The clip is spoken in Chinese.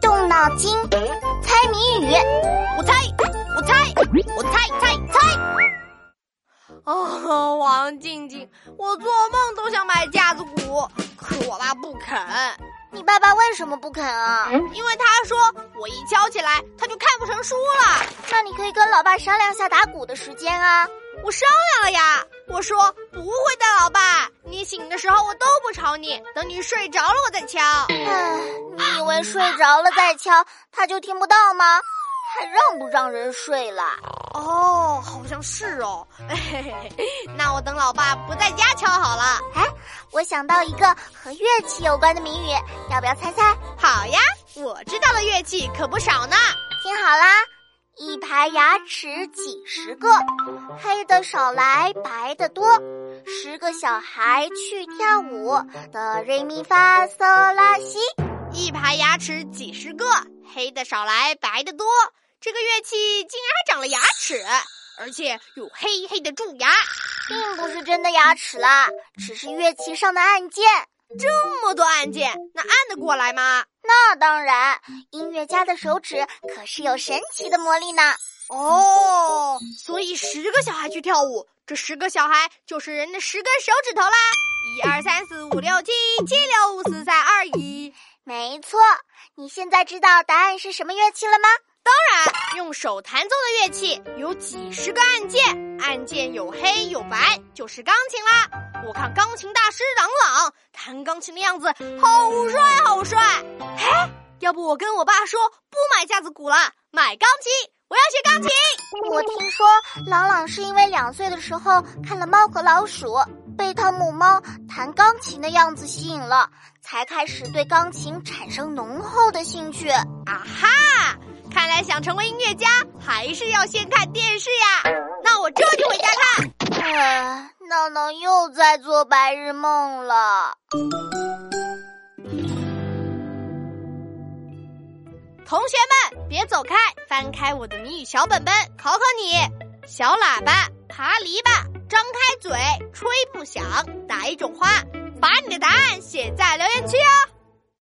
动脑筋，猜谜语。我猜，我猜，我猜猜猜。哦，王静静，我做梦都想买架子鼓，可我爸不肯。你爸爸为什么不肯啊？因为他说我一敲起来他就看不成书了。那你可以跟老爸商量下打鼓的时间啊。我商量了呀，我说不会的，老爸，你醒的时候我都不吵你，等你睡着了我再敲。唉，你以为睡着了再敲他就听不到吗？还让不让人睡了？哦，好像是哦。那我等老爸不在家敲好了。哎，我想到一个和乐器有关的谜语，要不要猜猜？好呀，我知道的乐器可不少呢。听好啦，一排牙齿几十个，黑的少来白的多，十个小孩去跳舞，哆瑞咪发嗦拉西。一排牙齿几十个，黑的少来白的多。这个乐器竟然还长了牙齿，而且有黑黑的蛀牙，并不是真的牙齿啦，只是乐器上的按键。这么多按键，那按得过来吗？那当然，音乐家的手指可是有神奇的魔力呢。哦，所以十个小孩去跳舞，这十个小孩就是人的十根手指头啦。一二三四五六七，七六五四三二一。没错，你现在知道答案是什么乐器了吗？当然，用手弹奏的乐器有几十个按键，按键有黑有白，就是钢琴啦。我看钢琴大师朗朗弹钢琴的样子好帅好帅。哎，要不我跟我爸说不买架子鼓了，买钢琴，我要学钢琴。我听说朗朗是因为两岁的时候看了《猫和老鼠》，被汤姆猫弹钢琴的样子吸引了，才开始对钢琴产生浓厚的兴趣。啊哈！想成为音乐家，还是要先看电视呀。那我这就回家看。唉，闹闹又在做白日梦了。同学们，别走开，翻开我的谜语小本本，考考你：小喇叭爬篱笆，张开嘴吹不响，哪一种花？把你的答案写在留言区哦。